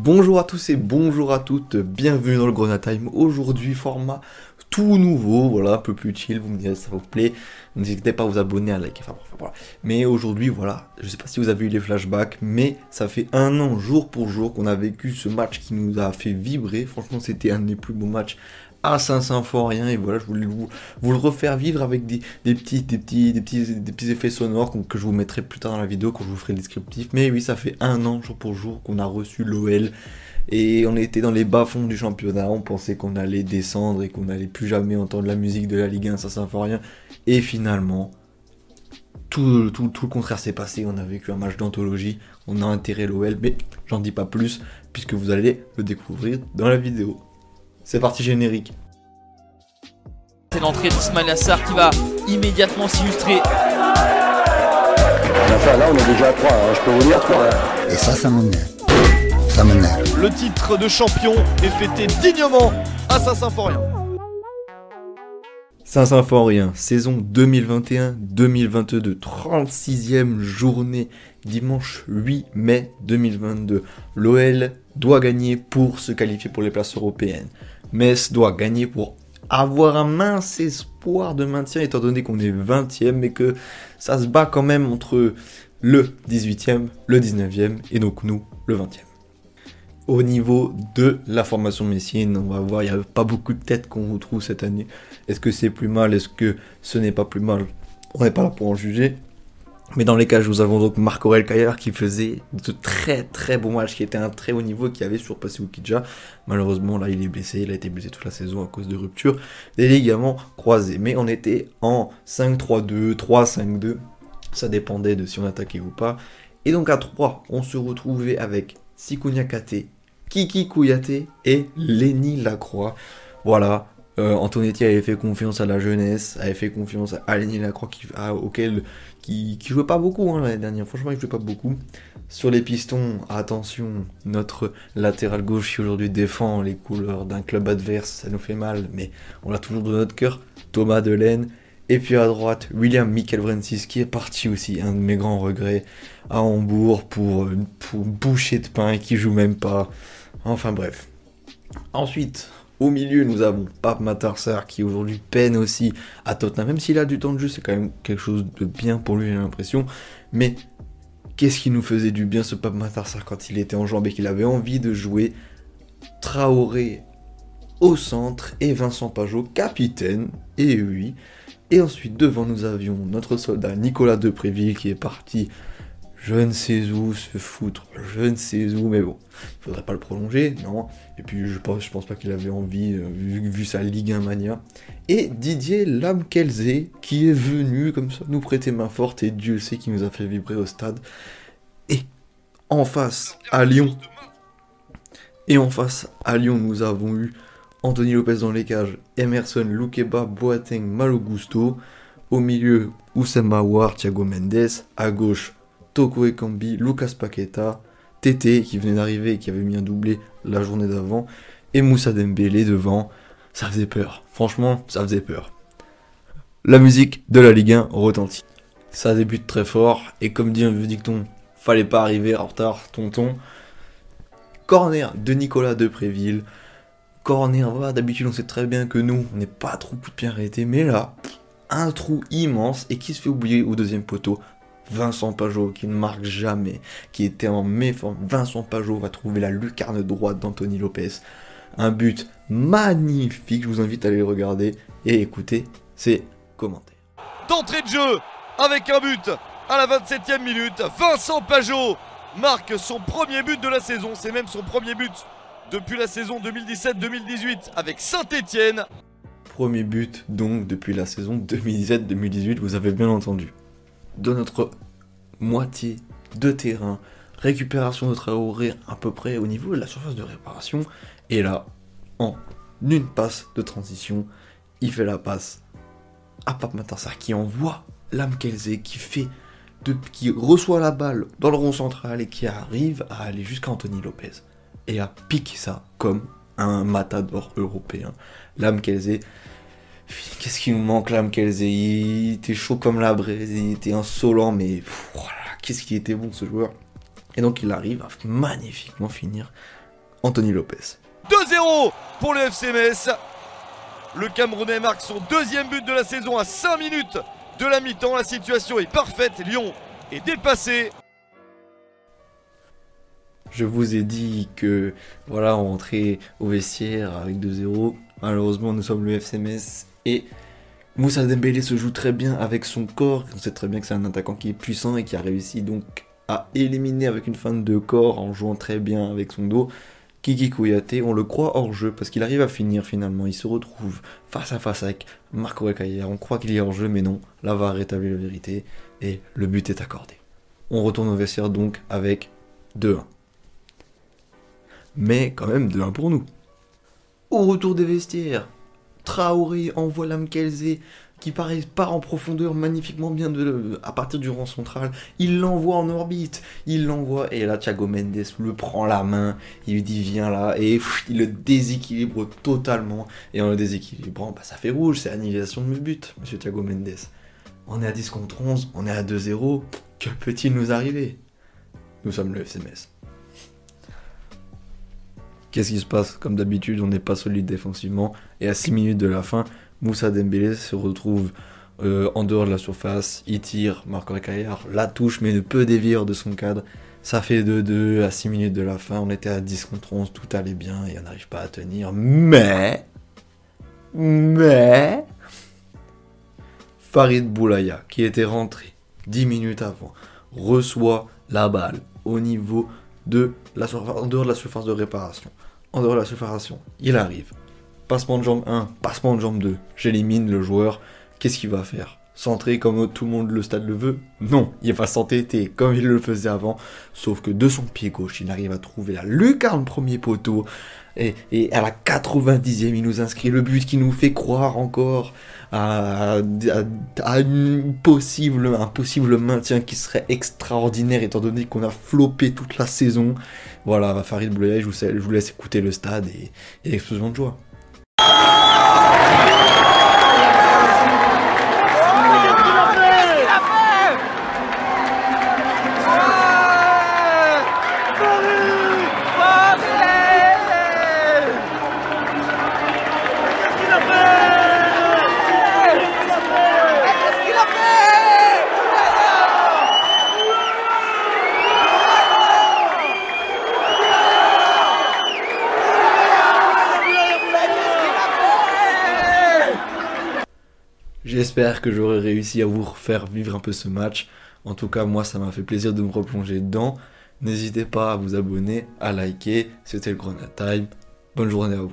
Bonjour à tous et bonjour à toutes, bienvenue dans le Grenade Time. Aujourd'hui, format tout nouveau, voilà, un peu plus chill, vous me direz si ça vous plaît. N'hésitez pas à vous abonner, à liker, enfin, voilà. Mais aujourd'hui, voilà, je sais pas si vous avez eu les flashbacks, mais ça fait un an, jour pour jour, qu'on a vécu ce match qui nous a fait vibrer. Franchement, c'était un des plus beaux matchs à Saint-Symphorien et voilà je voulais vous, le refaire vivre avec des, petits, des, petits, des, petits, des petits effets sonores que je vous mettrai plus tard dans la vidéo quand je vous ferai le descriptif. Mais oui ça fait un an jour pour jour qu'on a reçu l'OL et on était dans les bas-fonds du championnat. On pensait qu'on allait descendre et qu'on n'allait plus jamais entendre la musique de la Ligue 1 Saint-Symphorien et finalement tout, tout, tout, le contraire s'est passé, on a vécu un match d'anthologie, on a intérêt l'OL, mais j'en dis pas plus, puisque vous allez le découvrir dans la vidéo. C'est parti générique. C'est l'entrée d'Ismail Assar qui va immédiatement s'illustrer. là, on est déjà à 3, hein, je peux vous dire. Quoi. Et ça, ça m'énerve. Ça m'énerve. Le titre de champion est fêté dignement à Saint-Symphorien. Saint-Symphorien, saison 2021-2022, 36e journée, dimanche 8 mai 2022. L'OL doit gagner pour se qualifier pour les places européennes. Metz doit gagner pour avoir un mince espoir de maintien étant donné qu'on est 20e mais que ça se bat quand même entre le 18e, le 19e et donc nous le 20e. Au niveau de la formation messienne, on va voir, il n'y a pas beaucoup de têtes qu'on retrouve cette année. Est-ce que c'est plus mal? Est-ce que ce n'est pas plus mal? On n'est pas là pour en juger. Mais dans les cas, nous avons donc Marc-Aurel Caillard qui faisait de très très bons matchs, qui était un très haut niveau, qui avait surpassé Ukidja. Malheureusement, là, il est blessé, il a été blessé toute la saison à cause de rupture des ligaments croisés. Mais on était en 5-3-2, 3-5-2, ça dépendait de si on attaquait ou pas. Et donc à 3, on se retrouvait avec Sikunya Kate, Kiki Kouyaté et Lenny Lacroix. Voilà, euh, Antonetti avait fait confiance à la jeunesse, avait fait confiance à Lenny Lacroix qui, auquel qui, jouait pas beaucoup hein, l'année dernière. Franchement, il jouait pas beaucoup. Sur les pistons, attention, notre latéral gauche qui aujourd'hui défend les couleurs d'un club adverse, ça nous fait mal, mais on l'a toujours dans notre cœur. Thomas Delaine. Et puis à droite, William Michael Francis qui est parti aussi, un de mes grands regrets, à Hambourg pour, pour boucher de pain qui joue même pas. Enfin bref. Ensuite, au milieu, nous avons Pape Matarsar qui aujourd'hui peine aussi à Tottenham. Même s'il a du temps de jeu, c'est quand même quelque chose de bien pour lui, j'ai l'impression. Mais qu'est-ce qui nous faisait du bien ce Pape Matarsar quand il était en jambes et qu'il avait envie de jouer Traoré au centre et Vincent Pajot capitaine. Et oui. Et ensuite, devant, nous avions notre soldat Nicolas Depréville qui est parti je ne sais où se foutre, je ne sais où, mais bon, il faudrait pas le prolonger, non. Et puis je pense, pense pas qu'il avait envie, euh, vu, sa Ligue 1 mania. Et Didier Lamkelze, qui est venu comme ça nous prêter main forte, et Dieu sait qui nous a fait vibrer au stade. Et en face, à Lyon, et en face, à Lyon, nous avons eu Anthony Lopez dans les cages, Emerson, Lukeba, Boateng, Malogusto. Au milieu, Oussama War, Thiago Mendes. À gauche, Toko Ekambi, Lucas Paqueta, Tété qui venait d'arriver et qui avait mis un doublé la journée d'avant, et Moussa Dembélé devant. Ça faisait peur. Franchement, ça faisait peur. La musique de la Ligue 1 retentit. Ça débute très fort, et comme dit un vieux dicton, fallait pas arriver en retard, tonton. Corner de Nicolas Depréville. Corner, voilà, d'habitude on sait très bien que nous, on n'est pas trop coup de pied arrêté, mais là, un trou immense et qui se fait oublier au deuxième poteau Vincent Pajot qui ne marque jamais, qui était en méforme. Vincent Pajot va trouver la lucarne droite d'Anthony Lopez. Un but magnifique, je vous invite à aller le regarder et écouter ses commentaires. D'entrée de jeu avec un but à la 27e minute, Vincent Pajot marque son premier but de la saison, c'est même son premier but depuis la saison 2017-2018 avec Saint-Étienne. Premier but donc depuis la saison 2017-2018, vous avez bien entendu de notre moitié de terrain. Récupération de Traoré à peu près au niveau de la surface de réparation. Et là, en une passe de transition, il fait la passe à Pape Matassar qui envoie Lamkelze qui fait qui reçoit la balle dans le rond central et qui arrive à aller jusqu'à Anthony Lopez et à piquer ça comme un matador européen. Lamkelze Qu'est-ce qui nous manque là, Mkelze Il était chaud comme la braise, il était insolent, mais qu'est-ce qui était bon ce joueur. Et donc il arrive à magnifiquement finir Anthony Lopez. 2-0 pour le FC Metz. Le Camerounais marque son deuxième but de la saison à 5 minutes de la mi-temps. La situation est parfaite. Lyon est dépassé. Je vous ai dit que voilà, on rentrait au vestiaire avec 2-0. Malheureusement, nous sommes le FC Metz et Moussa Dembélé se joue très bien avec son corps. On sait très bien que c'est un attaquant qui est puissant et qui a réussi donc à éliminer avec une fin de corps en jouant très bien avec son dos. Kiki Kouyaté, on le croit hors jeu parce qu'il arrive à finir finalement. Il se retrouve face à face avec Marco Recaillère. On croit qu'il est hors jeu, mais non. Là va rétablir la vérité et le but est accordé. On retourne au vestiaire donc avec 2-1. Mais quand même 2-1 pour nous. Au retour des vestiaires, Traoré envoie Lamkelze qui part en profondeur magnifiquement bien à partir du rang central. Il l'envoie en orbite, il l'envoie et là Thiago Mendes le prend la main, il lui dit viens là. Et il le déséquilibre totalement. Et en le déséquilibrant bah, ça fait rouge, c'est annihilation de but, monsieur Thiago Mendes. On est à 10 contre 11, on est à 2-0, que peut-il nous arriver? Nous sommes le FCMS. Qu'est-ce qui se passe Comme d'habitude, on n'est pas solide défensivement. Et à 6 minutes de la fin, Moussa Dembélé se retrouve euh, en dehors de la surface. Il tire, Marco Recaillard la touche, mais ne peut dévier de son cadre. Ça fait 2-2 à 6 minutes de la fin. On était à 10 contre 11, tout allait bien et on n'arrive pas à tenir. Mais. Mais. Farid Boulaya, qui était rentré 10 minutes avant, reçoit la balle au niveau de la en dehors de la surface de réparation. En dehors de la surface, il arrive. Passement de jambe 1, passement de jambe 2. J'élimine le joueur. Qu'est-ce qu'il va faire? Centrer comme tout le monde le stade le veut? Non, il va s'entêter comme il le faisait avant. Sauf que de son pied gauche, il arrive à trouver la lucarne premier poteau. Et, à la 90e, il nous inscrit le but qui nous fait croire encore à, un possible maintien qui serait extraordinaire étant donné qu'on a flopé toute la saison. Voilà, Farid Bleuet, je je vous laisse écouter le stade et, et l'explosion de joie. J'espère que j'aurai réussi à vous faire vivre un peu ce match. En tout cas, moi, ça m'a fait plaisir de me replonger dedans. N'hésitez pas à vous abonner, à liker. C'était le Corona Time. Bonne journée à vous.